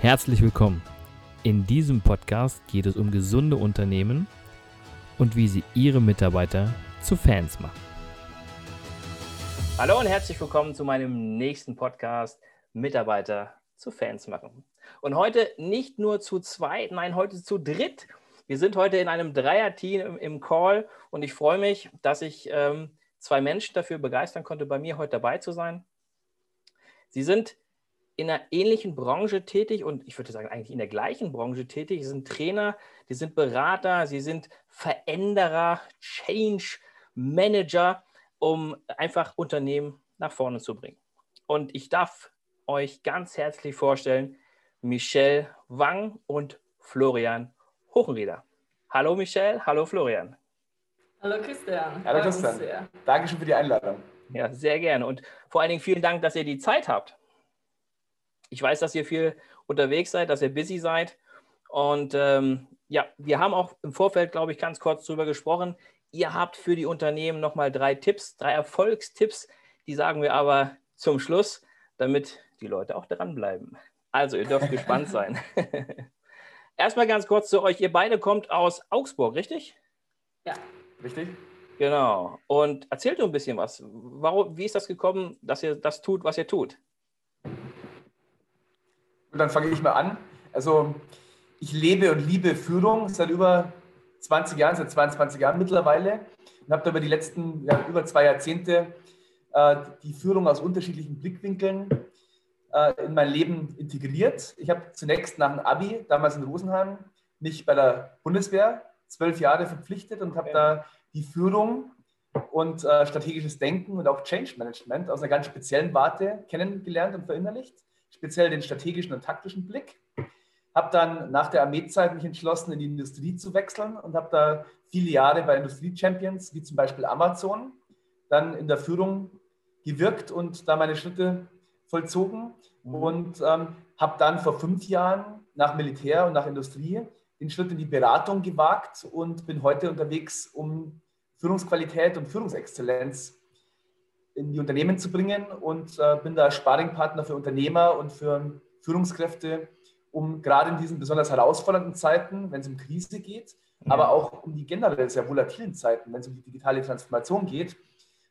Herzlich willkommen. In diesem Podcast geht es um gesunde Unternehmen und wie sie ihre Mitarbeiter zu Fans machen. Hallo und herzlich willkommen zu meinem nächsten Podcast Mitarbeiter zu Fans machen. Und heute nicht nur zu zweit, nein, heute zu dritt. Wir sind heute in einem Dreier-Team im, im, Call und ich freue mich, dass ich ähm, zwei Menschen dafür begeistern konnte, bei mir heute dabei zu sein. Sie sind in einer ähnlichen Branche tätig und ich würde sagen eigentlich in der gleichen Branche tätig. Sie sind Trainer, die sind Berater, sie sind Veränderer, Change Manager, um einfach Unternehmen nach vorne zu bringen. Und ich darf euch ganz herzlich vorstellen, Michelle Wang und Florian Hochenrieder. Hallo Michelle, hallo Florian. Hallo Christian. Hallo Christian. Dankeschön für die Einladung. Ja, sehr gerne. Und vor allen Dingen vielen Dank, dass ihr die Zeit habt. Ich weiß, dass ihr viel unterwegs seid, dass ihr busy seid. Und ähm, ja, wir haben auch im Vorfeld, glaube ich, ganz kurz darüber gesprochen. Ihr habt für die Unternehmen nochmal drei Tipps, drei Erfolgstipps. Die sagen wir aber zum Schluss, damit die Leute auch dranbleiben. Also, ihr dürft gespannt sein. Erstmal ganz kurz zu euch. Ihr beide kommt aus Augsburg, richtig? Ja. Richtig? Genau. Und erzählt doch ein bisschen was. Warum, wie ist das gekommen, dass ihr das tut, was ihr tut? Und dann fange ich mal an. Also ich lebe und liebe Führung seit über 20 Jahren, seit 22 Jahren mittlerweile und habe da über die letzten ja, über zwei Jahrzehnte äh, die Führung aus unterschiedlichen Blickwinkeln äh, in mein Leben integriert. Ich habe zunächst nach dem Abi, damals in Rosenheim, mich bei der Bundeswehr zwölf Jahre verpflichtet und habe da die Führung und äh, strategisches Denken und auch Change Management aus einer ganz speziellen Warte kennengelernt und verinnerlicht speziell den strategischen und taktischen Blick. Habe dann nach der Armeezeit mich entschlossen, in die Industrie zu wechseln und habe da viele Jahre bei Industrie-Champions, wie zum Beispiel Amazon, dann in der Führung gewirkt und da meine Schritte vollzogen mhm. und ähm, habe dann vor fünf Jahren nach Militär und nach Industrie den Schritt in die Beratung gewagt und bin heute unterwegs, um Führungsqualität und Führungsexzellenz in die Unternehmen zu bringen und äh, bin da Sparringpartner für Unternehmer und für Führungskräfte, um gerade in diesen besonders herausfordernden Zeiten, wenn es um Krise geht, ja. aber auch um die generell sehr volatilen Zeiten, wenn es um die digitale Transformation geht,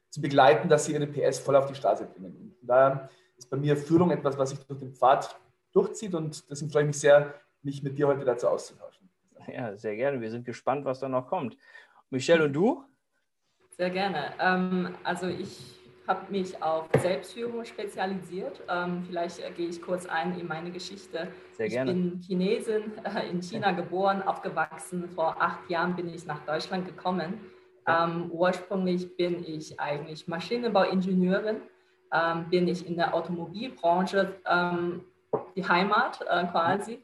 zu begleiten, dass sie ihre PS voll auf die Straße bringen. Und da ist bei mir Führung etwas, was sich durch den Pfad durchzieht und deswegen freue ich mich sehr, mich mit dir heute dazu auszutauschen. Ja, sehr gerne. Wir sind gespannt, was da noch kommt. Michelle und du? Sehr gerne. Ähm, also ich habe mich auf Selbstführung spezialisiert. Ähm, vielleicht äh, gehe ich kurz ein in meine Geschichte. Sehr gerne. Ich bin Chinesin, äh, in China geboren, aufgewachsen. Vor acht Jahren bin ich nach Deutschland gekommen. Ähm, ursprünglich bin ich eigentlich Maschinenbauingenieurin, ähm, bin ich in der Automobilbranche ähm, die Heimat äh, quasi.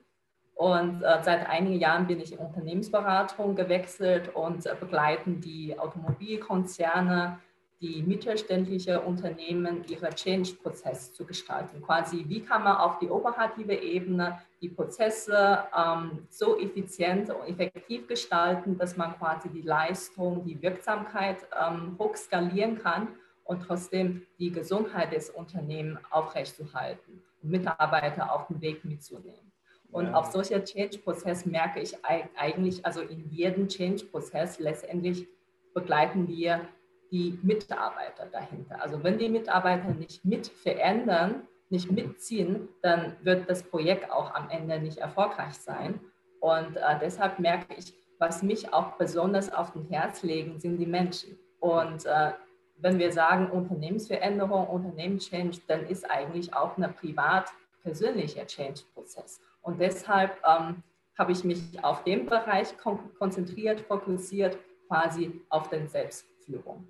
Und äh, seit einigen Jahren bin ich in Unternehmensberatung gewechselt und äh, begleiten die Automobilkonzerne die mittelständliche Unternehmen ihre Change-Prozess zu gestalten. Quasi, wie kann man auf die operative Ebene die Prozesse ähm, so effizient und effektiv gestalten, dass man quasi die Leistung, die Wirksamkeit ähm, hoch skalieren kann und trotzdem die Gesundheit des Unternehmens aufrechtzuerhalten und Mitarbeiter auf den Weg mitzunehmen. Und ja. auf solcher Change-Prozess merke ich eigentlich, also in jedem Change-Prozess letztendlich begleiten wir die Mitarbeiter dahinter. Also wenn die Mitarbeiter nicht mit verändern, nicht mitziehen, dann wird das Projekt auch am Ende nicht erfolgreich sein. Und äh, deshalb merke ich, was mich auch besonders auf den Herz legen, sind die Menschen. Und äh, wenn wir sagen Unternehmensveränderung, Unternehmenschange, dann ist eigentlich auch ein privat-persönlicher Change-Prozess. Und deshalb ähm, habe ich mich auf den Bereich konzentriert, fokussiert, quasi auf den Selbstführung.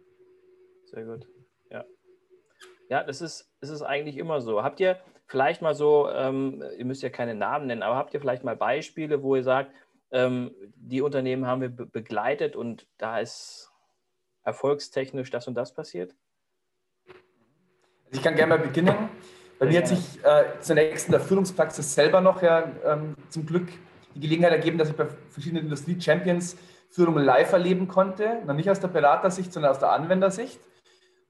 Sehr gut. Ja. Ja, das ist, das ist eigentlich immer so. Habt ihr vielleicht mal so, ähm, ihr müsst ja keine Namen nennen, aber habt ihr vielleicht mal Beispiele, wo ihr sagt, ähm, die Unternehmen haben wir be begleitet und da ist erfolgstechnisch das und das passiert? Also ich kann gerne mal beginnen. Bei mir hat sich äh, zunächst in der Führungspraxis selber noch ja, ähm, zum Glück die Gelegenheit ergeben, dass ich bei verschiedenen Industrie-Champions Führung live erleben konnte. Noch nicht aus der Beratersicht, sondern aus der Anwendersicht.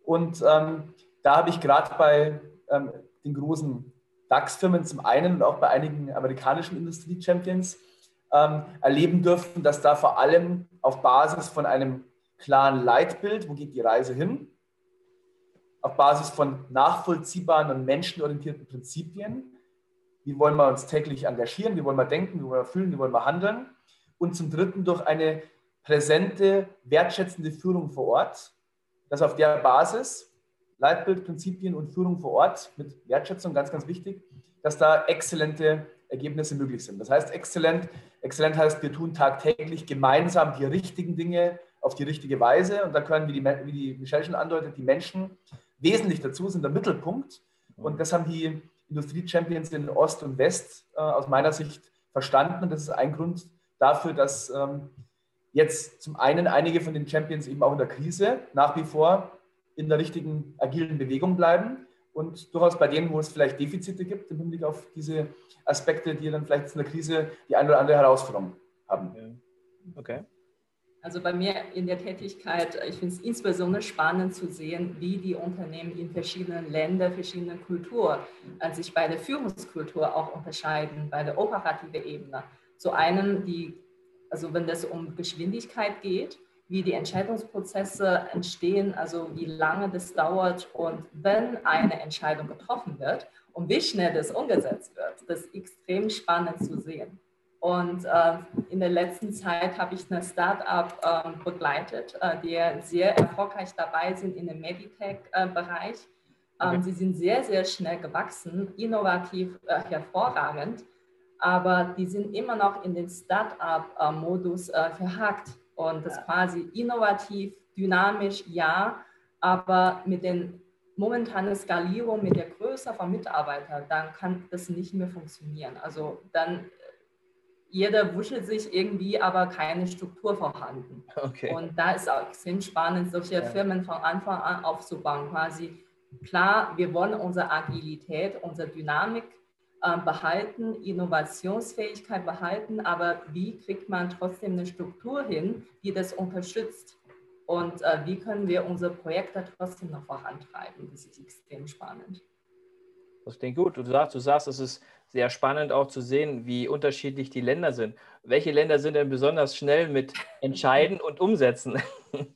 Und ähm, da habe ich gerade bei ähm, den großen DAX-Firmen zum einen und auch bei einigen amerikanischen Industrie-Champions ähm, erleben dürfen, dass da vor allem auf Basis von einem klaren Leitbild, wo geht die Reise hin, auf Basis von nachvollziehbaren und menschenorientierten Prinzipien, wie wollen wir uns täglich engagieren, wie wollen wir denken, wie wollen wir fühlen, wie wollen wir handeln und zum Dritten durch eine präsente, wertschätzende Führung vor Ort, dass auf der Basis Leitbild, Prinzipien und Führung vor Ort mit Wertschätzung, ganz, ganz wichtig, dass da exzellente Ergebnisse möglich sind. Das heißt, exzellent, exzellent heißt, wir tun tagtäglich gemeinsam die richtigen Dinge auf die richtige Weise. Und da können, wie die, wie die Michelle schon andeutet, die Menschen wesentlich dazu, sind der Mittelpunkt. Und das haben die Industrie-Champions in Ost und West äh, aus meiner Sicht verstanden. Und das ist ein Grund dafür, dass ähm, jetzt zum einen einige von den Champions eben auch in der Krise nach wie vor in der richtigen agilen Bewegung bleiben und durchaus bei denen, wo es vielleicht Defizite gibt im Hinblick auf diese Aspekte, die dann vielleicht in der Krise die eine oder andere Herausforderung haben. Okay. Also bei mir in der Tätigkeit, ich finde es insbesondere spannend zu sehen, wie die Unternehmen in verschiedenen Ländern, verschiedenen Kulturen äh, sich bei der Führungskultur auch unterscheiden, bei der operativen Ebene. Zu einem, die, also wenn es um Geschwindigkeit geht, wie die Entscheidungsprozesse entstehen, also wie lange das dauert und wenn eine Entscheidung getroffen wird und wie schnell das umgesetzt wird. Das ist extrem spannend zu sehen. Und äh, in der letzten Zeit habe ich eine Startup äh, begleitet, äh, die sehr erfolgreich dabei sind in dem Meditech-Bereich. Ähm, okay. Sie sind sehr, sehr schnell gewachsen, innovativ, äh, hervorragend, aber die sind immer noch in den Startup-Modus äh, verhakt und das quasi innovativ, dynamisch, ja, aber mit den momentanen Skalierung, mit der Größe von Mitarbeitern, dann kann das nicht mehr funktionieren. Also dann jeder wuschelt sich irgendwie, aber keine Struktur vorhanden. Okay. Und da ist auch extrem spannend, solche ja. Firmen von Anfang an aufzubauen. Quasi klar, wir wollen unsere Agilität, unsere Dynamik äh, behalten, Innovationsfähigkeit behalten, aber wie kriegt man trotzdem eine Struktur hin, die das unterstützt? Und äh, wie können wir unsere Projekte trotzdem noch vorantreiben? Das ist extrem spannend. Das klingt gut. Du sagst, du sagst, es ist sehr spannend auch zu sehen, wie unterschiedlich die Länder sind. Welche Länder sind denn besonders schnell mit Entscheiden und Umsetzen?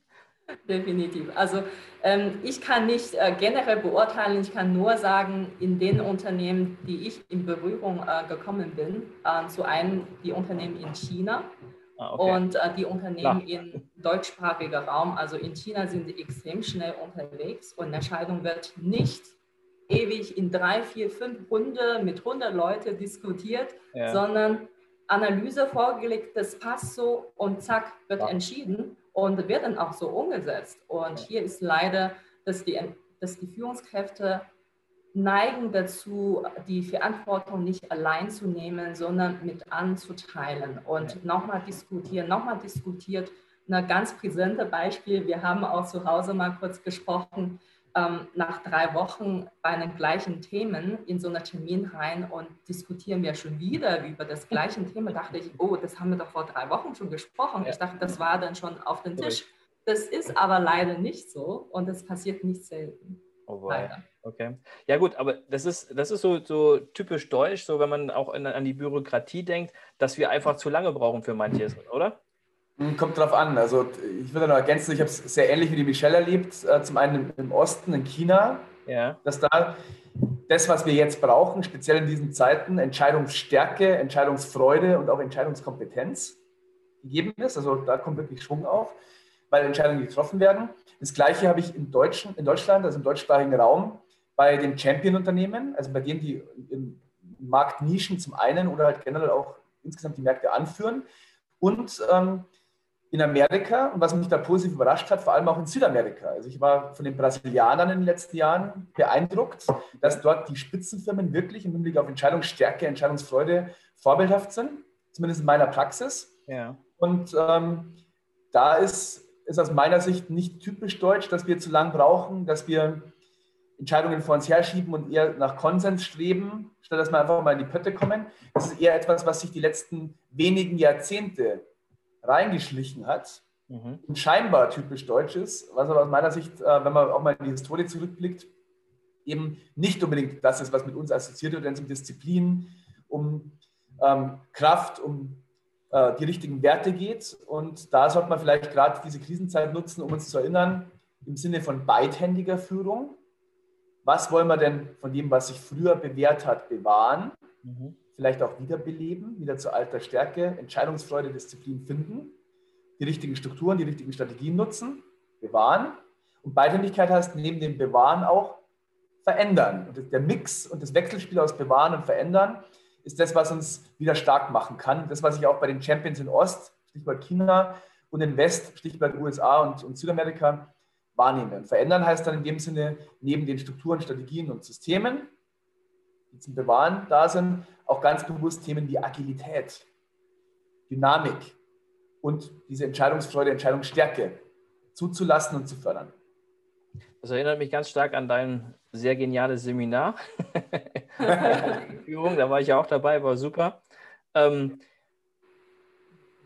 Definitiv. Also ähm, ich kann nicht äh, generell beurteilen, ich kann nur sagen, in den Unternehmen, die ich in Berührung äh, gekommen bin, äh, zu einem die Unternehmen in China ah, okay. und äh, die Unternehmen Klar. im deutschsprachigen Raum. Also in China sind sie extrem schnell unterwegs und Entscheidung wird nicht ewig in drei, vier, fünf Runden mit 100 Leuten diskutiert, ja. sondern Analyse vorgelegt, das passt so und zack, wird ja. entschieden und wird dann auch so umgesetzt. Und hier ist leider, dass die, dass die Führungskräfte neigen dazu, die Verantwortung nicht allein zu nehmen, sondern mit anzuteilen und nochmal diskutieren, nochmal diskutiert. Ein ganz präsentes Beispiel, wir haben auch zu Hause mal kurz gesprochen, ähm, nach drei Wochen bei den gleichen Themen in so einen Termin rein und diskutieren wir schon wieder über das gleiche Thema, dachte ich, oh, das haben wir doch vor drei Wochen schon gesprochen. Ich dachte, das war dann schon auf dem Tisch. Das ist aber leider nicht so und das passiert nicht selten. Oh leider. Okay. Ja gut, aber das ist, das ist so, so typisch deutsch, so wenn man auch in, an die Bürokratie denkt, dass wir einfach zu lange brauchen für manches, oder? Hm, kommt drauf an. Also ich würde noch ergänzen, ich habe es sehr ähnlich wie die Michelle erlebt. Äh, zum einen im Osten, in China, ja. dass da das, was wir jetzt brauchen, speziell in diesen Zeiten, Entscheidungsstärke, Entscheidungsfreude und auch Entscheidungskompetenz gegeben ist. Also da kommt wirklich Schwung auf, weil Entscheidungen getroffen werden. Das Gleiche habe ich in, Deutschen, in Deutschland, also im deutschsprachigen Raum, bei den Champion-Unternehmen, also bei denen, die im Marktnischen zum einen oder halt generell auch insgesamt die Märkte anführen. Und ähm, in Amerika und was mich da positiv überrascht hat, vor allem auch in Südamerika. Also ich war von den Brasilianern in den letzten Jahren beeindruckt, dass dort die Spitzenfirmen wirklich im Hinblick auf Entscheidungsstärke, Entscheidungsfreude vorbildhaft sind, zumindest in meiner Praxis. Ja. Und ähm, da ist es aus meiner Sicht nicht typisch deutsch, dass wir zu lang brauchen, dass wir Entscheidungen vor uns herschieben und eher nach Konsens streben, statt dass wir einfach mal in die Pötte kommen. Das ist eher etwas, was sich die letzten wenigen Jahrzehnte reingeschlichen hat mhm. und scheinbar typisch deutsch ist, was aber aus meiner Sicht, äh, wenn man auch mal in die Historie zurückblickt, eben nicht unbedingt das ist, was mit uns assoziiert wird, wenn es um Disziplin, um ähm, Kraft, um äh, die richtigen Werte geht. Und da sollte man vielleicht gerade diese Krisenzeit nutzen, um uns zu erinnern, im Sinne von beidhändiger Führung. Was wollen wir denn von dem, was sich früher bewährt hat, bewahren? Mhm. Vielleicht auch wiederbeleben, wieder zur alter Stärke, Entscheidungsfreude, Disziplin finden, die richtigen Strukturen, die richtigen Strategien nutzen, bewahren. Und Beidhändigkeit heißt neben dem Bewahren auch verändern. Und der Mix und das Wechselspiel aus Bewahren und Verändern ist das, was uns wieder stark machen kann. Das, was ich auch bei den Champions in Ost, Stichwort China, und in West, Stichwort USA und, und Südamerika, wahrnehme. Und verändern heißt dann in dem Sinne, neben den Strukturen, Strategien und Systemen, die zum Bewahren da sind, auch ganz bewusst Themen wie Agilität, Dynamik und diese Entscheidungsfreude, Entscheidungsstärke zuzulassen und zu fördern. Das erinnert mich ganz stark an dein sehr geniales Seminar. Führung, da war ich ja auch dabei, war super. Ähm,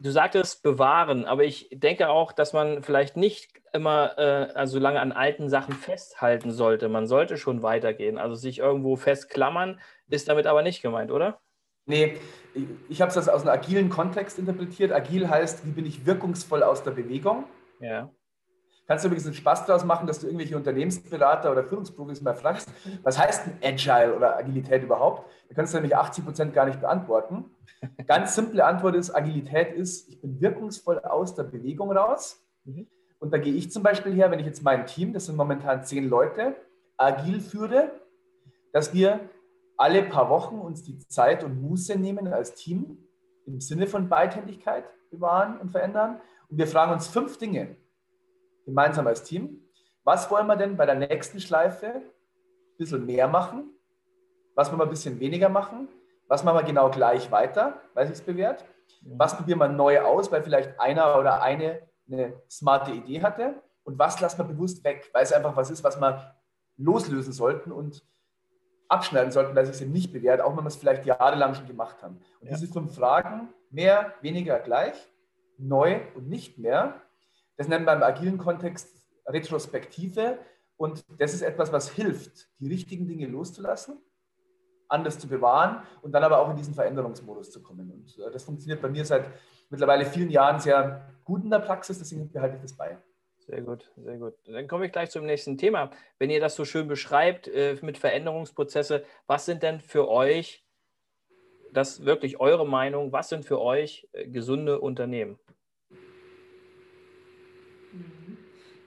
du sagtest bewahren, aber ich denke auch, dass man vielleicht nicht immer äh, also lange an alten Sachen festhalten sollte. Man sollte schon weitergehen. Also sich irgendwo festklammern ist damit aber nicht gemeint, oder? Nee, ich, ich habe es aus einem agilen Kontext interpretiert. Agil heißt, wie bin ich wirkungsvoll aus der Bewegung? Ja. Kannst du übrigens einen Spaß daraus machen, dass du irgendwelche Unternehmensberater oder Führungsprofis mal fragst, was heißt denn Agile oder Agilität überhaupt? Da kannst du nämlich 80 Prozent gar nicht beantworten. Ganz simple Antwort ist, Agilität ist, ich bin wirkungsvoll aus der Bewegung raus. Mhm. Und da gehe ich zum Beispiel her, wenn ich jetzt mein Team, das sind momentan zehn Leute, agil führe, dass wir alle paar Wochen uns die Zeit und Muße nehmen als Team im Sinne von Beidhändigkeit bewahren und verändern. Und wir fragen uns fünf Dinge gemeinsam als Team. Was wollen wir denn bei der nächsten Schleife ein bisschen mehr machen? Was wollen wir ein bisschen weniger machen? Was machen wir genau gleich weiter, weil sich es bewährt? Was probieren wir neu aus, weil vielleicht einer oder eine eine smarte Idee hatte? Und was lassen wir bewusst weg, weil es einfach was ist, was wir loslösen sollten und abschneiden sollten, weil es sich nicht bewährt, auch wenn wir es vielleicht jahrelang schon gemacht haben. Und ja. diese fünf Fragen, mehr, weniger, gleich, neu und nicht mehr, das nennen wir im agilen Kontext Retrospektive. Und das ist etwas, was hilft, die richtigen Dinge loszulassen, anders zu bewahren und dann aber auch in diesen Veränderungsmodus zu kommen. Und äh, das funktioniert bei mir seit mittlerweile vielen Jahren sehr gut in der Praxis, deswegen behalte ich das bei. Sehr gut, sehr gut. Dann komme ich gleich zum nächsten Thema. Wenn ihr das so schön beschreibt äh, mit Veränderungsprozesse, was sind denn für euch, das wirklich eure Meinung, was sind für euch äh, gesunde Unternehmen?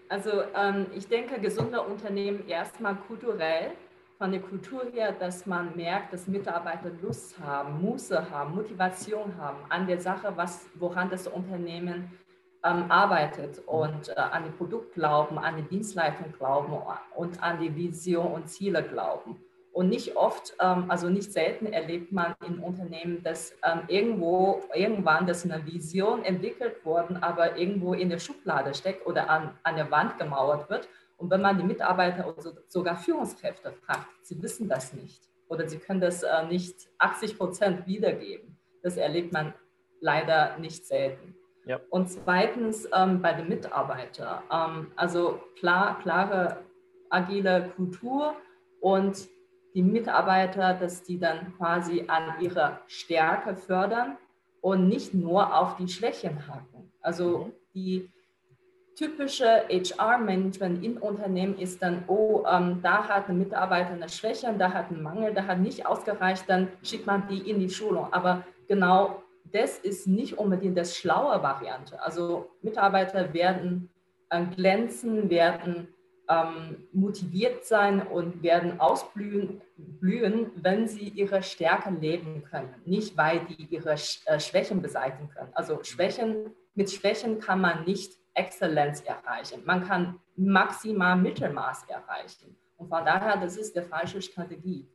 Also ähm, ich denke, gesunde Unternehmen erstmal kulturell, von der Kultur her, dass man merkt, dass Mitarbeiter Lust haben, Muße haben, Motivation haben an der Sache, was, woran das Unternehmen ähm, arbeitet und äh, an die Produkt glauben, an die Dienstleistung glauben und an die Vision und Ziele glauben. Und nicht oft, ähm, also nicht selten erlebt man in Unternehmen, dass ähm, irgendwo, irgendwann, dass eine Vision entwickelt worden, aber irgendwo in der Schublade steckt oder an, an der Wand gemauert wird. Und wenn man die Mitarbeiter oder sogar Führungskräfte fragt, sie wissen das nicht oder sie können das äh, nicht 80 Prozent wiedergeben. Das erlebt man leider nicht selten. Ja. Und zweitens ähm, bei den Mitarbeitern, also klar, klare agile Kultur und die Mitarbeiter, dass die dann quasi an ihrer Stärke fördern und nicht nur auf die Schwächen haken. Also mhm. die typische HR-Management in Unternehmen ist dann, oh, ähm, da hat ein Mitarbeiter eine Schwäche, da hat einen Mangel, da hat nicht ausgereicht, dann schickt man die in die Schulung. Aber genau das ist nicht unbedingt das schlaue Variante. Also Mitarbeiter werden äh, glänzen, werden ähm, motiviert sein und werden ausblühen, blühen, wenn sie ihre Stärken leben können, nicht weil die ihre äh, Schwächen beseitigen können. Also Schwächen, mit Schwächen kann man nicht Exzellenz erreichen. Man kann maximal Mittelmaß erreichen. Und von daher, das ist die falsche Strategie.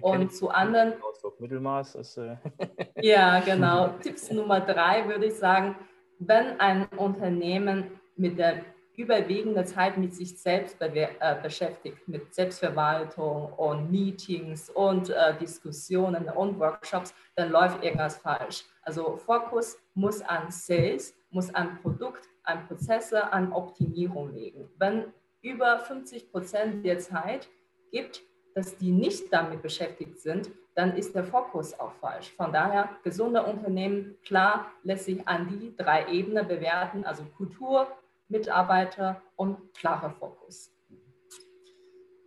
Und zu anderen. Mittelmaß ist. Äh ja, genau. Tipps Nummer drei würde ich sagen, wenn ein Unternehmen mit der überwiegende Zeit mit sich selbst äh, beschäftigt, mit Selbstverwaltung und Meetings und äh, Diskussionen und Workshops, dann läuft irgendwas falsch. Also Fokus muss an Sales, muss an Produkt, an Prozesse, an Optimierung legen. Wenn über 50 Prozent der Zeit gibt, dass die nicht damit beschäftigt sind, dann ist der Fokus auch falsch. Von daher, gesunde Unternehmen, klar, lässt sich an die drei Ebenen bewerten, also Kultur, Mitarbeiter und klarer Fokus.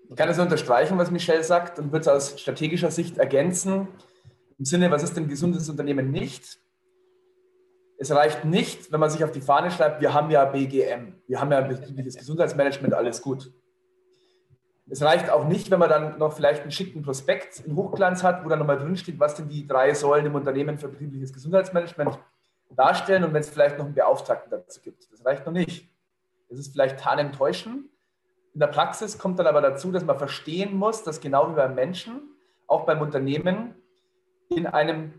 Ich kann es unterstreichen, was Michelle sagt und würde es aus strategischer Sicht ergänzen. Im Sinne, was ist denn gesundes Unternehmen nicht? Es reicht nicht, wenn man sich auf die Fahne schreibt, wir haben ja BGM, wir haben ja betriebliches Gesundheitsmanagement, alles gut. Es reicht auch nicht, wenn man dann noch vielleicht einen schicken Prospekt in Hochglanz hat, wo dann nochmal drinsteht, was denn die drei Säulen im Unternehmen für betriebliches Gesundheitsmanagement darstellen und wenn es vielleicht noch einen Beauftragten dazu gibt. Das reicht noch nicht. Das ist vielleicht tarnentäuschen, in der Praxis kommt dann aber dazu, dass man verstehen muss, dass genau wie beim Menschen, auch beim Unternehmen, in einem,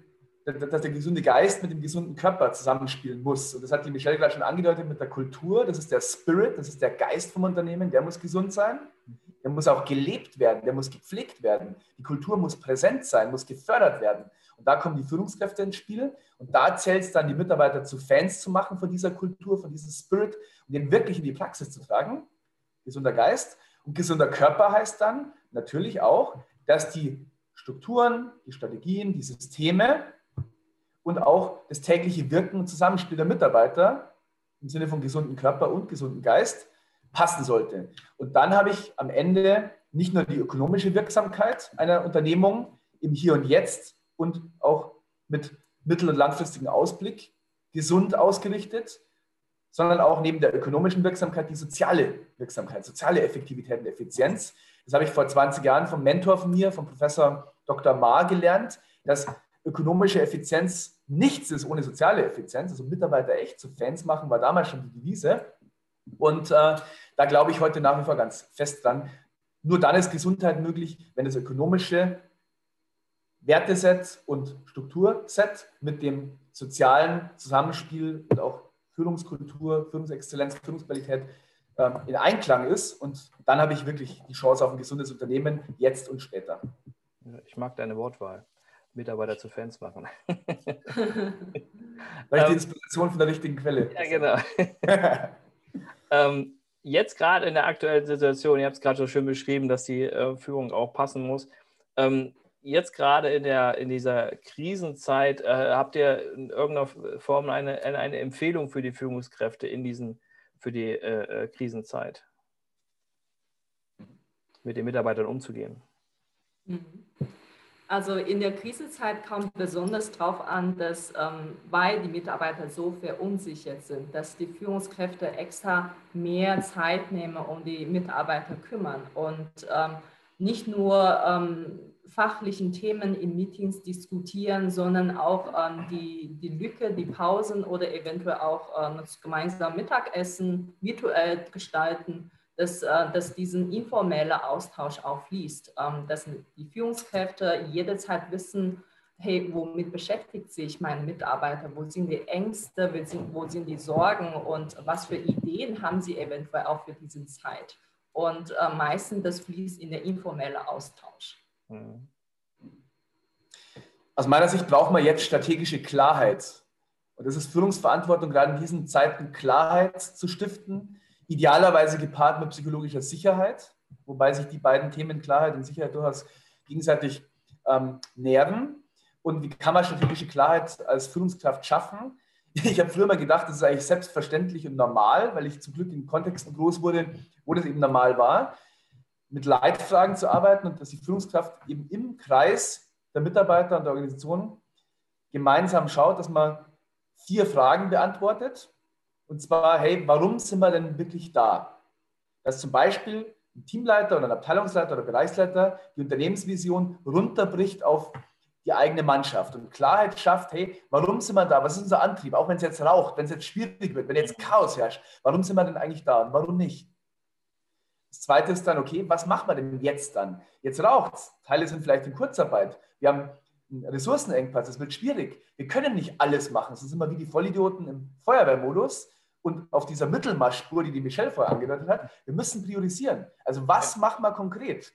dass der gesunde Geist mit dem gesunden Körper zusammenspielen muss. Und das hat die Michelle gerade schon angedeutet mit der Kultur. Das ist der Spirit, das ist der Geist vom Unternehmen, der muss gesund sein. Der muss auch gelebt werden, der muss gepflegt werden. Die Kultur muss präsent sein, muss gefördert werden. Und da kommen die Führungskräfte ins Spiel. Und da zählt es dann, die Mitarbeiter zu Fans zu machen von dieser Kultur, von diesem Spirit und den wirklich in die Praxis zu tragen gesunder Geist. Und gesunder Körper heißt dann natürlich auch, dass die Strukturen, die Strategien, die Systeme und auch das tägliche Wirken und Zusammenspiel der Mitarbeiter im Sinne von gesunden Körper und gesunden Geist passen sollte. Und dann habe ich am Ende nicht nur die ökonomische Wirksamkeit einer Unternehmung im Hier und Jetzt und auch mit mittel- und langfristigen Ausblick gesund ausgerichtet, sondern auch neben der ökonomischen Wirksamkeit die soziale Wirksamkeit, soziale Effektivität und Effizienz. Das habe ich vor 20 Jahren vom Mentor von mir, vom Professor Dr. Ma gelernt, dass ökonomische Effizienz nichts ist ohne soziale Effizienz. Also Mitarbeiter echt zu Fans machen, war damals schon die Devise. Und äh, da glaube ich heute nach wie vor ganz fest dran. Nur dann ist Gesundheit möglich, wenn das ökonomische Werteset und Strukturset mit dem sozialen Zusammenspiel und auch Führungskultur, Führungsexzellenz, Führungsqualität ähm, in Einklang ist. Und dann habe ich wirklich die Chance auf ein gesundes Unternehmen, jetzt und später. Ich mag deine Wortwahl. Mitarbeiter zu Fans machen. Weil ich die Inspiration von der richtigen Quelle. Ja, genau. ähm, jetzt gerade in der aktuellen Situation, ihr habt es gerade so schön beschrieben, dass die äh, Führung auch passen muss. Ähm, jetzt gerade in, der, in dieser Krisenzeit, äh, habt ihr in irgendeiner Form eine, eine Empfehlung für die Führungskräfte in diesen, für die äh, äh, Krisenzeit, mit den Mitarbeitern umzugehen? Mhm. Also in der Krisenzeit kommt besonders darauf an, dass, ähm, weil die Mitarbeiter so verunsichert sind, dass die Führungskräfte extra mehr Zeit nehmen, um die Mitarbeiter kümmern und ähm, nicht nur ähm, fachlichen Themen in Meetings diskutieren, sondern auch ähm, die, die Lücke, die Pausen oder eventuell auch ähm, das gemeinsame Mittagessen virtuell gestalten, dass, äh, dass diesen informellen Austausch auch fließt, ähm, dass die Führungskräfte jederzeit wissen, hey, womit beschäftigt sich mein Mitarbeiter, wo sind die Ängste, wo sind, die Sorgen und was für Ideen haben sie eventuell auch für diese Zeit. Und äh, meistens das fließt in der informelle Austausch. Mhm. Aus meiner Sicht braucht man jetzt strategische Klarheit. Und das ist Führungsverantwortung, gerade in diesen Zeiten Klarheit zu stiften, idealerweise gepaart mit psychologischer Sicherheit, wobei sich die beiden Themen Klarheit und Sicherheit durchaus gegenseitig ähm, nähren. Und wie kann man strategische Klarheit als Führungskraft schaffen? Ich habe früher mal gedacht, das ist eigentlich selbstverständlich und normal, weil ich zum Glück in Kontexten groß wurde, wo das eben normal war mit Leitfragen zu arbeiten und dass die Führungskraft eben im Kreis der Mitarbeiter und der Organisation gemeinsam schaut, dass man vier Fragen beantwortet. Und zwar, hey, warum sind wir denn wirklich da? Dass zum Beispiel ein Teamleiter oder ein Abteilungsleiter oder Bereichsleiter die Unternehmensvision runterbricht auf die eigene Mannschaft und Klarheit schafft, hey, warum sind wir da? Was ist unser Antrieb? Auch wenn es jetzt raucht, wenn es jetzt schwierig wird, wenn jetzt Chaos herrscht, warum sind wir denn eigentlich da und warum nicht? Das zweite ist dann, okay, was macht man denn jetzt dann? Jetzt raucht es. Teile sind vielleicht in Kurzarbeit. Wir haben einen Ressourcenengpass, es wird schwierig. Wir können nicht alles machen. Sonst sind wir wie die Vollidioten im Feuerwehrmodus und auf dieser Mittelmarschspur, die die Michelle vorher angedeutet hat. Wir müssen priorisieren. Also was machen wir konkret,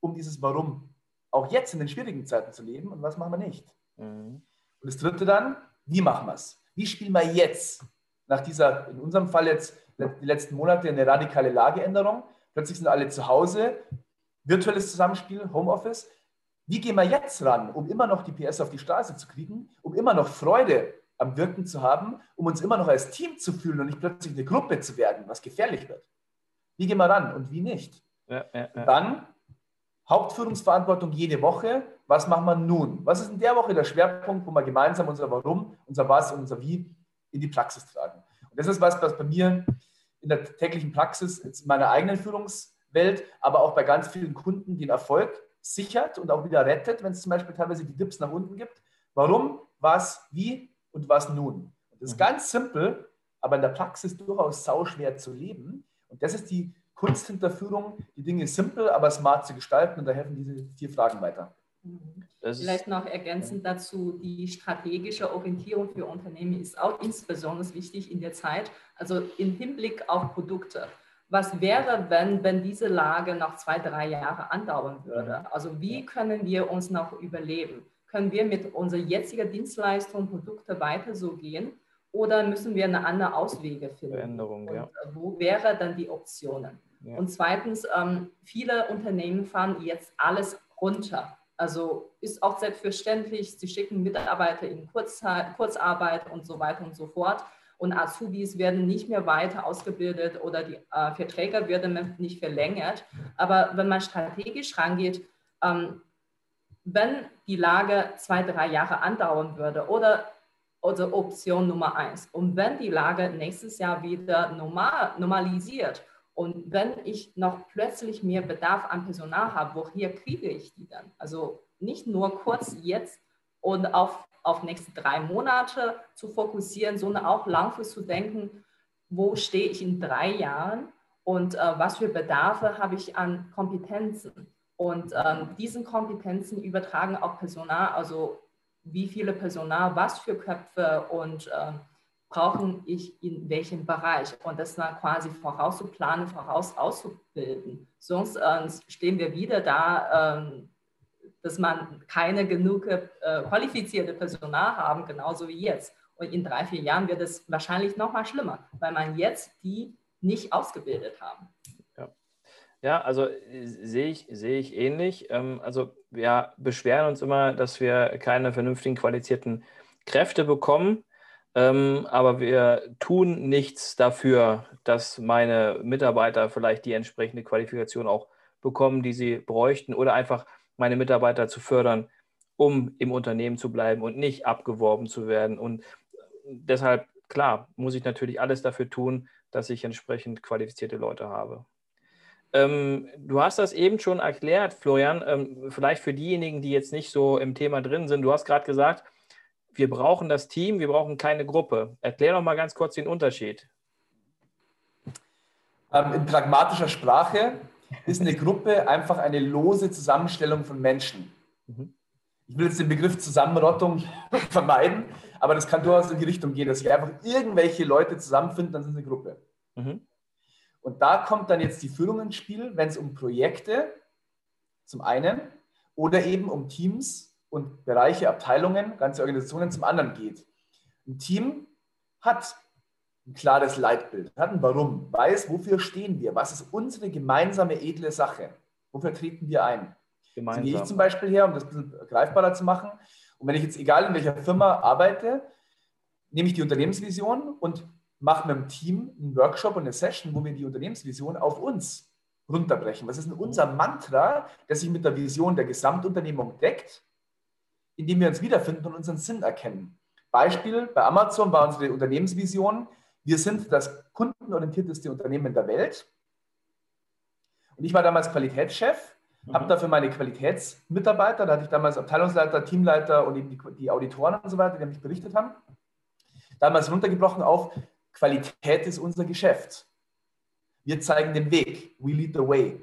um dieses Warum auch jetzt in den schwierigen Zeiten zu leben und was machen wir nicht? Mhm. Und das dritte dann, wie machen wir es? Wie spielen wir jetzt nach dieser, in unserem Fall jetzt die letzten Monate, eine radikale Lageänderung? Plötzlich sind alle zu Hause. virtuelles Zusammenspiel, Homeoffice. Wie gehen wir jetzt ran, um immer noch die PS auf die Straße zu kriegen, um immer noch Freude am Wirken zu haben, um uns immer noch als Team zu fühlen und nicht plötzlich eine Gruppe zu werden, was gefährlich wird? Wie gehen wir ran und wie nicht? Ja, ja, ja. Dann Hauptführungsverantwortung jede Woche. Was machen wir nun? Was ist in der Woche der Schwerpunkt, wo wir gemeinsam unser Warum, unser Was und unser Wie in die Praxis tragen? Und das ist was, was bei mir in der täglichen Praxis, in meiner eigenen Führungswelt, aber auch bei ganz vielen Kunden den Erfolg sichert und auch wieder rettet, wenn es zum Beispiel teilweise die Dips nach unten gibt. Warum, was, wie und was nun? Und das ist mhm. ganz simpel, aber in der Praxis durchaus sauschwer zu leben. Und das ist die Kunst hinter Führung, die Dinge simpel, aber smart zu gestalten. Und da helfen diese vier Fragen weiter. Das Vielleicht noch ergänzend dazu, die strategische Orientierung für Unternehmen ist auch insbesondere wichtig in der Zeit, also im Hinblick auf Produkte. Was wäre, wenn, wenn diese Lage noch zwei, drei Jahre andauern würde? Also wie können wir uns noch überleben? Können wir mit unserer jetzigen Dienstleistung, Produkte weiter so gehen? Oder müssen wir eine andere Auswege finden? Veränderung, ja. Wo wäre dann die Optionen? Ja. Und zweitens, ähm, viele Unternehmen fahren jetzt alles runter. Also ist auch selbstverständlich, sie schicken Mitarbeiter in Kurzzeit, Kurzarbeit und so weiter und so fort. Und Azubis werden nicht mehr weiter ausgebildet oder die äh, Verträge werden nicht verlängert. Aber wenn man strategisch rangeht, ähm, wenn die Lage zwei, drei Jahre andauern würde oder also Option Nummer eins. Und wenn die Lage nächstes Jahr wieder normal, normalisiert und wenn ich noch plötzlich mehr Bedarf an Personal habe, woher kriege ich die dann? Also nicht nur kurz jetzt und auf, auf nächste drei Monate zu fokussieren, sondern auch langfristig zu denken, wo stehe ich in drei Jahren und äh, was für Bedarfe habe ich an Kompetenzen. Und ähm, diesen Kompetenzen übertragen auf Personal, also wie viele Personal, was für Köpfe und äh, brauchen ich in welchem Bereich und das dann quasi vorauszuplanen, voraus auszubilden. Sonst äh, stehen wir wieder da, äh, dass man keine genug äh, qualifizierte Personal haben, genauso wie jetzt. Und in drei, vier Jahren wird es wahrscheinlich noch mal schlimmer, weil man jetzt die nicht ausgebildet haben. Ja, also äh, sehe ich, sehe ich ähnlich. Ähm, also wir beschweren uns immer, dass wir keine vernünftigen qualifizierten Kräfte bekommen, ähm, aber wir tun nichts dafür, dass meine Mitarbeiter vielleicht die entsprechende Qualifikation auch bekommen, die sie bräuchten oder einfach meine Mitarbeiter zu fördern, um im Unternehmen zu bleiben und nicht abgeworben zu werden. Und deshalb, klar, muss ich natürlich alles dafür tun, dass ich entsprechend qualifizierte Leute habe. Ähm, du hast das eben schon erklärt, Florian, ähm, vielleicht für diejenigen, die jetzt nicht so im Thema drin sind. Du hast gerade gesagt, wir brauchen das Team, wir brauchen keine Gruppe. Erklär doch mal ganz kurz den Unterschied. Ähm, in pragmatischer Sprache ist eine Gruppe einfach eine lose Zusammenstellung von Menschen. Mhm. Ich will jetzt den Begriff Zusammenrottung vermeiden, aber das kann durchaus in die Richtung gehen, dass sich einfach irgendwelche Leute zusammenfinden, dann sind es eine Gruppe. Mhm. Und da kommt dann jetzt die Führung ins Spiel, wenn es um Projekte zum einen oder eben um Teams und Bereiche, Abteilungen, ganze Organisationen zum anderen geht. Ein Team hat ein klares Leitbild, hat ein Warum, weiß, wofür stehen wir, was ist unsere gemeinsame edle Sache, wofür treten wir ein. Gemeinsam. So gehe ich zum Beispiel her, um das ein bisschen greifbarer zu machen. Und wenn ich jetzt, egal in welcher Firma arbeite, nehme ich die Unternehmensvision und machen mit dem Team einen Workshop und eine Session, wo wir die Unternehmensvision auf uns runterbrechen. Was ist denn unser Mantra, das sich mit der Vision der Gesamtunternehmung deckt, indem wir uns wiederfinden und unseren Sinn erkennen? Beispiel, bei Amazon war unsere Unternehmensvision, wir sind das kundenorientierteste Unternehmen der Welt. Und ich war damals Qualitätschef, mhm. habe dafür meine Qualitätsmitarbeiter, da hatte ich damals Abteilungsleiter, Teamleiter und eben die, die Auditoren und so weiter, die mich berichtet haben, damals runtergebrochen auf, Qualität ist unser Geschäft. Wir zeigen den Weg. We lead the way.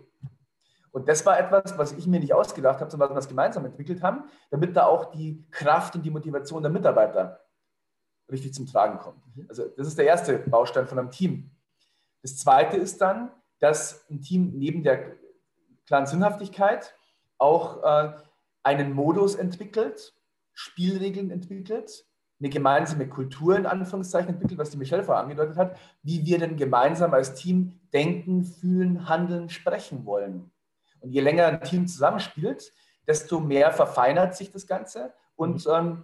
Und das war etwas, was ich mir nicht ausgedacht habe, sondern was wir gemeinsam entwickelt haben, damit da auch die Kraft und die Motivation der Mitarbeiter richtig zum Tragen kommt. Also das ist der erste Baustein von einem Team. Das zweite ist dann, dass ein Team neben der klaren Sinnhaftigkeit auch äh, einen Modus entwickelt, Spielregeln entwickelt, eine gemeinsame Kultur in Anführungszeichen entwickelt, was die Michelle vorher angedeutet hat, wie wir denn gemeinsam als Team denken, fühlen, handeln, sprechen wollen. Und je länger ein Team zusammenspielt, desto mehr verfeinert sich das Ganze und mhm. ähm,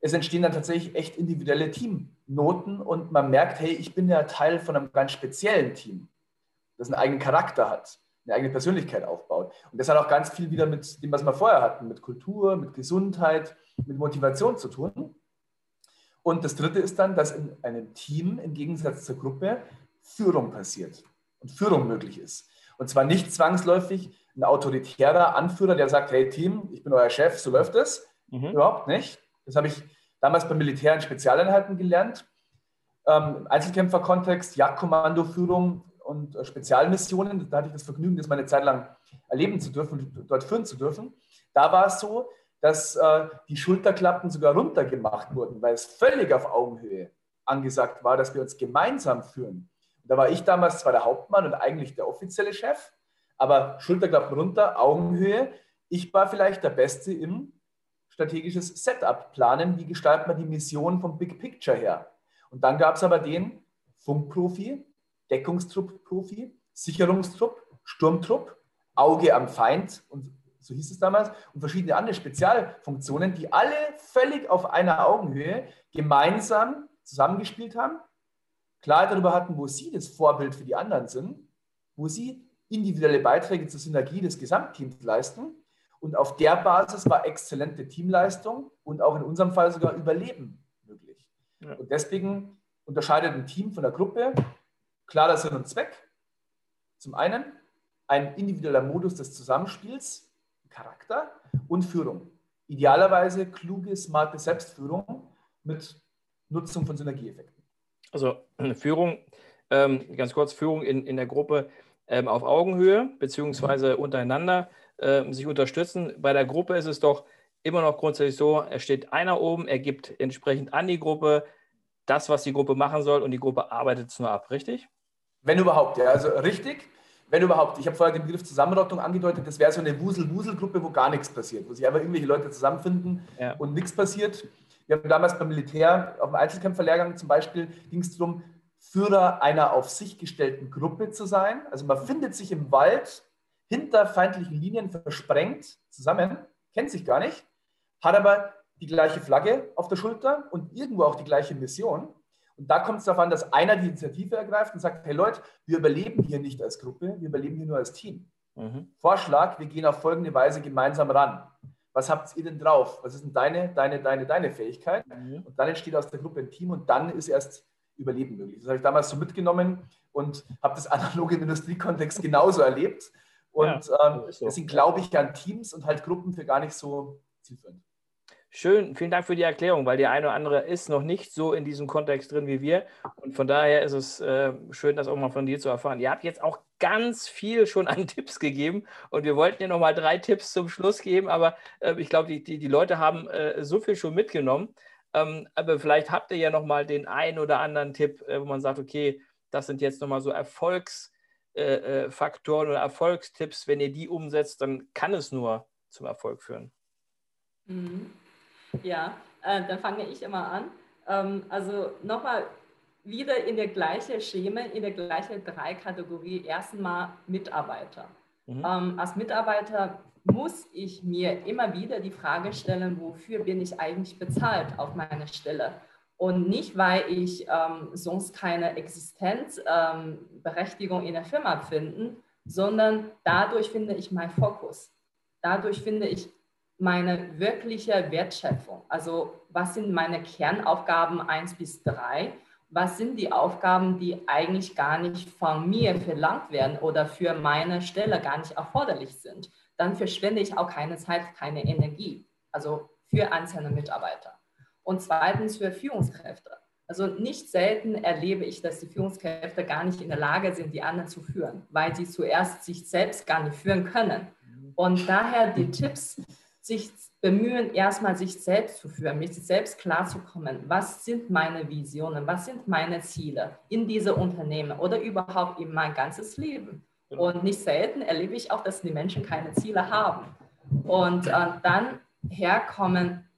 es entstehen dann tatsächlich echt individuelle Teamnoten und man merkt, hey, ich bin ja Teil von einem ganz speziellen Team, das einen eigenen Charakter hat, eine eigene Persönlichkeit aufbaut. Und das hat auch ganz viel wieder mit dem, was wir vorher hatten, mit Kultur, mit Gesundheit, mit Motivation zu tun. Und das Dritte ist dann, dass in einem Team im Gegensatz zur Gruppe Führung passiert und Führung möglich ist. Und zwar nicht zwangsläufig ein autoritärer Anführer, der sagt, hey Team, ich bin euer Chef, so läuft es. Mhm. Überhaupt nicht. Das habe ich damals beim Militär in Spezialeinheiten gelernt. Ähm, Einzelkämpferkontext, Jagdkommandoführung und äh, Spezialmissionen. Da hatte ich das Vergnügen, das meine Zeit lang erleben zu dürfen und dort führen zu dürfen. Da war es so, dass äh, die Schulterklappen sogar runtergemacht wurden, weil es völlig auf Augenhöhe angesagt war, dass wir uns gemeinsam führen. Und da war ich damals zwar der Hauptmann und eigentlich der offizielle Chef, aber Schulterklappen runter, Augenhöhe. Ich war vielleicht der Beste im strategisches Setup planen. Wie gestaltet man die Mission vom Big Picture her? Und dann gab es aber den Funkprofi, Deckungstrupp-Profi, Sicherungstrupp, Sturmtrupp, Auge am Feind und so hieß es damals, und verschiedene andere Spezialfunktionen, die alle völlig auf einer Augenhöhe gemeinsam zusammengespielt haben, klar darüber hatten, wo sie das Vorbild für die anderen sind, wo sie individuelle Beiträge zur Synergie des Gesamtteams leisten. Und auf der Basis war exzellente Teamleistung und auch in unserem Fall sogar Überleben möglich. Ja. Und deswegen unterscheidet ein Team von der Gruppe klarer Sinn und Zweck. Zum einen ein individueller Modus des Zusammenspiels, Charakter und Führung. Idealerweise kluge, smarte Selbstführung mit Nutzung von Synergieeffekten. Also Führung, ähm, ganz kurz, Führung in, in der Gruppe ähm, auf Augenhöhe beziehungsweise untereinander äh, sich unterstützen. Bei der Gruppe ist es doch immer noch grundsätzlich so, es steht einer oben, er gibt entsprechend an die Gruppe das, was die Gruppe machen soll und die Gruppe arbeitet es nur ab, richtig? Wenn überhaupt, ja, also richtig wenn überhaupt, ich habe vorher den Begriff Zusammenrottung angedeutet, das wäre so eine Wusel-Wusel-Gruppe, wo gar nichts passiert, wo sich einfach irgendwelche Leute zusammenfinden ja. und nichts passiert. Wir haben damals beim Militär, auf dem Einzelkämpferlehrgang zum Beispiel, ging es darum, Führer einer auf sich gestellten Gruppe zu sein. Also man findet sich im Wald hinter feindlichen Linien versprengt zusammen, kennt sich gar nicht, hat aber die gleiche Flagge auf der Schulter und irgendwo auch die gleiche Mission. Und da kommt es darauf an, dass einer die Initiative ergreift und sagt, hey Leute, wir überleben hier nicht als Gruppe, wir überleben hier nur als Team. Mhm. Vorschlag, wir gehen auf folgende Weise gemeinsam ran. Was habt ihr denn drauf? Was ist denn deine, deine, deine, deine Fähigkeit? Mhm. Und dann entsteht aus der Gruppe ein Team und dann ist erst Überleben möglich. Das habe ich damals so mitgenommen und habe das analog im Industriekontext genauso erlebt. Und ja, ähm, so. deswegen glaube ich an Teams und halt Gruppen für gar nicht so zielführend. Schön, vielen Dank für die Erklärung, weil der eine oder andere ist noch nicht so in diesem Kontext drin wie wir. Und von daher ist es äh, schön, das auch mal von dir zu erfahren. Ihr habt jetzt auch ganz viel schon an Tipps gegeben und wir wollten dir noch mal drei Tipps zum Schluss geben, aber äh, ich glaube, die, die, die, Leute haben äh, so viel schon mitgenommen. Ähm, aber vielleicht habt ihr ja noch mal den einen oder anderen Tipp, äh, wo man sagt, okay, das sind jetzt noch mal so Erfolgsfaktoren äh, äh, oder Erfolgstipps. Wenn ihr die umsetzt, dann kann es nur zum Erfolg führen. Mhm. Ja, äh, dann fange ich immer an. Ähm, also nochmal wieder in der gleichen Schema, in der gleichen drei Kategorie. Erstmal Mitarbeiter. Mhm. Ähm, als Mitarbeiter muss ich mir immer wieder die Frage stellen, wofür bin ich eigentlich bezahlt auf meiner Stelle? Und nicht, weil ich ähm, sonst keine Existenzberechtigung ähm, in der Firma finde, sondern dadurch finde ich meinen Fokus. Dadurch finde ich meine wirkliche Wertschöpfung. Also was sind meine Kernaufgaben 1 bis 3? Was sind die Aufgaben, die eigentlich gar nicht von mir verlangt werden oder für meine Stelle gar nicht erforderlich sind? Dann verschwende ich auch keine Zeit, keine Energie. Also für einzelne Mitarbeiter. Und zweitens für Führungskräfte. Also nicht selten erlebe ich, dass die Führungskräfte gar nicht in der Lage sind, die anderen zu führen, weil sie zuerst sich selbst gar nicht führen können. Und daher die Tipps, sich bemühen, erstmal sich selbst zu führen, mit sich selbst klarzukommen, was sind meine Visionen, was sind meine Ziele in diese Unternehmen oder überhaupt in mein ganzes Leben. Genau. Und nicht selten erlebe ich auch, dass die Menschen keine Ziele haben. Und äh, dann herkommen,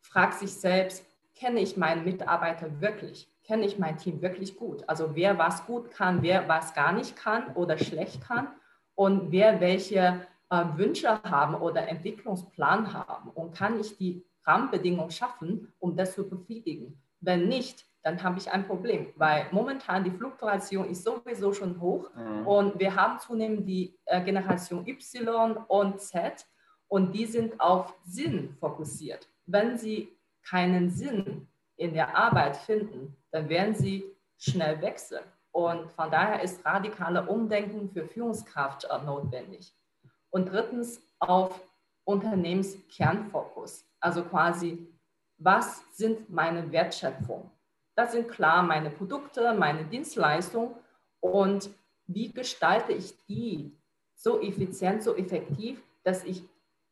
fragt sich selbst, kenne ich meinen Mitarbeiter wirklich? Kenne ich mein Team wirklich gut? Also wer was gut kann, wer was gar nicht kann oder schlecht kann und wer welche äh, Wünsche haben oder Entwicklungsplan haben und kann ich die Rahmenbedingungen schaffen, um das zu befriedigen. Wenn nicht, dann habe ich ein Problem, weil momentan die Fluktuation ist sowieso schon hoch mhm. und wir haben zunehmend die äh, Generation Y und Z und die sind auf Sinn fokussiert. Wenn sie keinen Sinn in der Arbeit finden, dann werden sie schnell wechseln. Und von daher ist radikale Umdenken für Führungskraft äh, notwendig. Und drittens auf Unternehmenskernfokus, also quasi, was sind meine Wertschöpfung? Das sind klar meine Produkte, meine Dienstleistungen und wie gestalte ich die so effizient, so effektiv, dass ich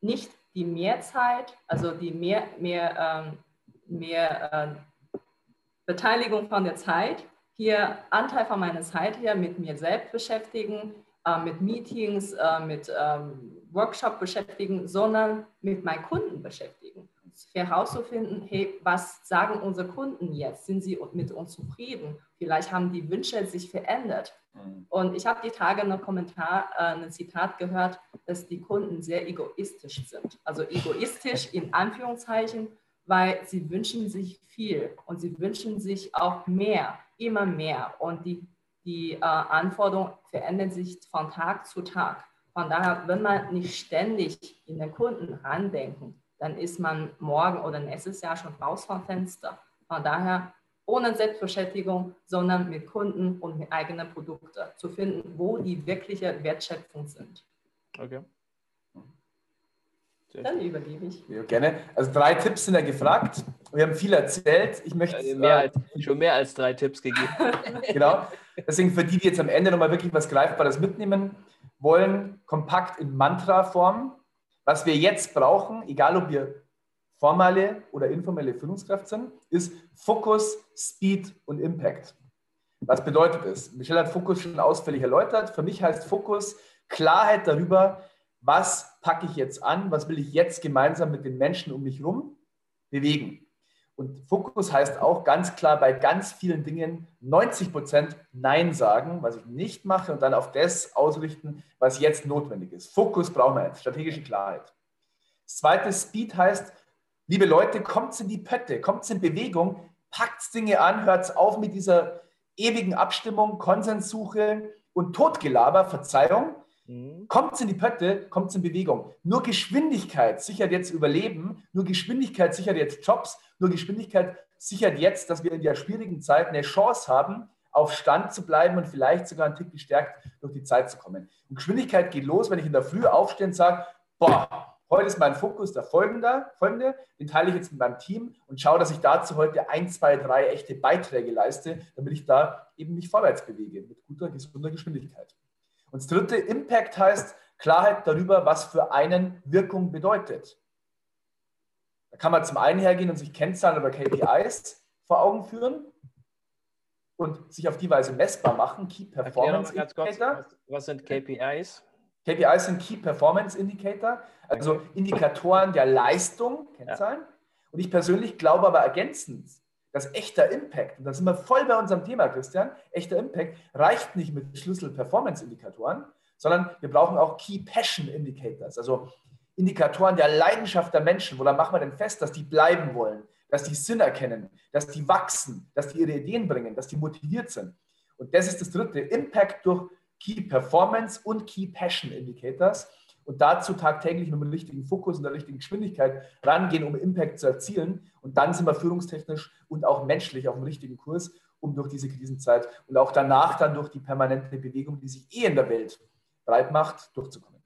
nicht die Mehrzeit, also die mehr, mehr, ähm, mehr äh, Beteiligung von der Zeit, hier Anteil von meiner Zeit her mit mir selbst beschäftigen, äh, mit Meetings, äh, mit ähm, Workshop beschäftigen, sondern mit meinen Kunden beschäftigen herauszufinden, hey, was sagen unsere Kunden jetzt? Sind sie mit uns zufrieden? Vielleicht haben die Wünsche sich verändert. Mhm. Und ich habe die Tage einen Kommentar, äh, ein Zitat gehört, dass die Kunden sehr egoistisch sind. Also egoistisch in Anführungszeichen, weil sie wünschen sich viel und sie wünschen sich auch mehr, immer mehr. Und die, die äh, Anforderungen verändern sich von Tag zu Tag. Von daher, wenn man nicht ständig in den Kunden randenken, dann ist man morgen oder nächstes Jahr schon raus vom Fenster. Von daher ohne Selbstbeschäftigung, sondern mit Kunden und mit eigenen Produkten zu finden, wo die wirkliche Wertschöpfung sind. Okay. Dann übergebe ich. Ja, gerne. Also drei Tipps sind ja gefragt. Wir haben viel erzählt. Ich möchte ja, mehr als, schon mehr als drei Tipps gegeben. genau. Deswegen für die, die jetzt am Ende nochmal wirklich was Greifbares mitnehmen wollen, kompakt in Mantra-Form. Was wir jetzt brauchen, egal ob wir formale oder informelle Führungskraft sind, ist Fokus, Speed und Impact. Was bedeutet das? Michelle hat Fokus schon ausführlich erläutert. Für mich heißt Fokus Klarheit darüber, was packe ich jetzt an, was will ich jetzt gemeinsam mit den Menschen um mich herum bewegen. Und Fokus heißt auch ganz klar bei ganz vielen Dingen 90 Prozent Nein sagen, was ich nicht mache und dann auf das ausrichten, was jetzt notwendig ist. Fokus brauchen wir jetzt, strategische Klarheit. Das zweite Speed heißt, liebe Leute, kommt in die Pötte, kommt in Bewegung, packt Dinge an, hört auf mit dieser ewigen Abstimmung, Konsenssuche und Totgelaber, Verzeihung, Mhm. Kommt in die Pötte, kommt in Bewegung. Nur Geschwindigkeit sichert jetzt Überleben, nur Geschwindigkeit sichert jetzt Jobs, nur Geschwindigkeit sichert jetzt, dass wir in der schwierigen Zeit eine Chance haben, auf Stand zu bleiben und vielleicht sogar einen Tick gestärkt durch die Zeit zu kommen. Und Geschwindigkeit geht los, wenn ich in der Früh aufstehe und sage, boah, heute ist mein Fokus der folgende, folgende, den teile ich jetzt mit meinem Team und schaue, dass ich dazu heute ein, zwei, drei echte Beiträge leiste, damit ich da eben mich vorwärts bewege mit guter, gesunder Geschwindigkeit. Und das dritte, Impact heißt Klarheit darüber, was für einen Wirkung bedeutet. Da kann man zum einen hergehen und sich Kennzahlen oder KPIs vor Augen führen und sich auf die Weise messbar machen. Key Performance Indicator. Was sind KPIs? KPIs sind Key Performance Indicator, also Indikatoren der Leistung, Kennzahlen. Ja. Und ich persönlich glaube aber ergänzend, dass echter Impact, und da sind wir voll bei unserem Thema, Christian, echter Impact reicht nicht mit Schlüssel-Performance-Indikatoren, sondern wir brauchen auch Key Passion Indicators, also Indikatoren der Leidenschaft der Menschen. Woran machen wir denn fest, dass die bleiben wollen, dass die Sinn erkennen, dass die wachsen, dass die ihre Ideen bringen, dass die motiviert sind? Und das ist das dritte, Impact durch Key Performance und Key Passion Indicators und dazu tagtäglich mit dem richtigen Fokus und der richtigen Geschwindigkeit rangehen, um Impact zu erzielen. Und dann sind wir führungstechnisch und auch menschlich auf dem richtigen Kurs, um durch diese Krisenzeit und auch danach dann durch die permanente Bewegung, die sich eh in der Welt breit macht, durchzukommen.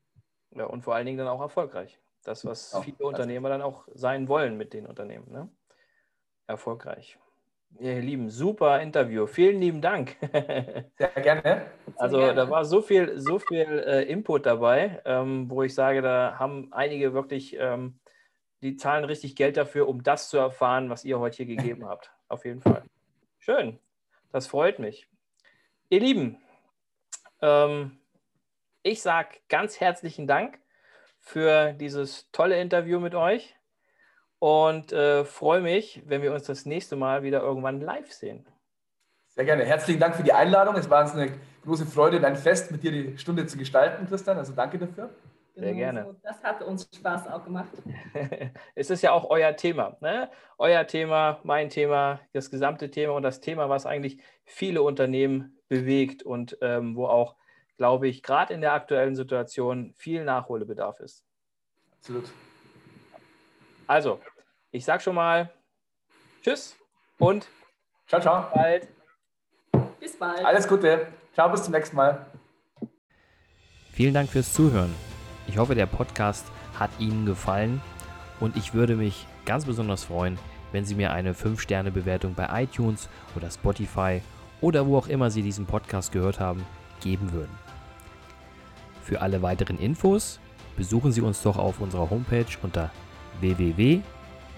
Ja, und vor allen Dingen dann auch erfolgreich. Das, was viele Unternehmer dann auch sein wollen mit den Unternehmen. Ne? Erfolgreich. Ja, ihr Lieben, super Interview. Vielen lieben Dank. Sehr gerne. Also Sehr gerne. da war so viel, so viel äh, Input dabei, ähm, wo ich sage, da haben einige wirklich, ähm, die zahlen richtig Geld dafür, um das zu erfahren, was ihr heute hier gegeben habt. Auf jeden Fall. Schön. Das freut mich. Ihr Lieben, ähm, ich sage ganz herzlichen Dank für dieses tolle Interview mit euch und äh, freue mich, wenn wir uns das nächste Mal wieder irgendwann live sehen. Sehr gerne. Herzlichen Dank für die Einladung. Es war uns eine große Freude und ein Fest, mit dir die Stunde zu gestalten, Christian. Also danke dafür. Sehr genau gerne. So. Das hat uns Spaß auch gemacht. es ist ja auch euer Thema. Ne? Euer Thema, mein Thema, das gesamte Thema und das Thema, was eigentlich viele Unternehmen bewegt und ähm, wo auch, glaube ich, gerade in der aktuellen Situation viel Nachholbedarf ist. Absolut. Also, ich sage schon mal Tschüss und ciao, ciao. Bis bald. Bis bald. Alles Gute. Ciao, bis zum nächsten Mal. Vielen Dank fürs Zuhören. Ich hoffe, der Podcast hat Ihnen gefallen und ich würde mich ganz besonders freuen, wenn Sie mir eine 5-Sterne-Bewertung bei iTunes oder Spotify oder wo auch immer Sie diesen Podcast gehört haben, geben würden. Für alle weiteren Infos besuchen Sie uns doch auf unserer Homepage unter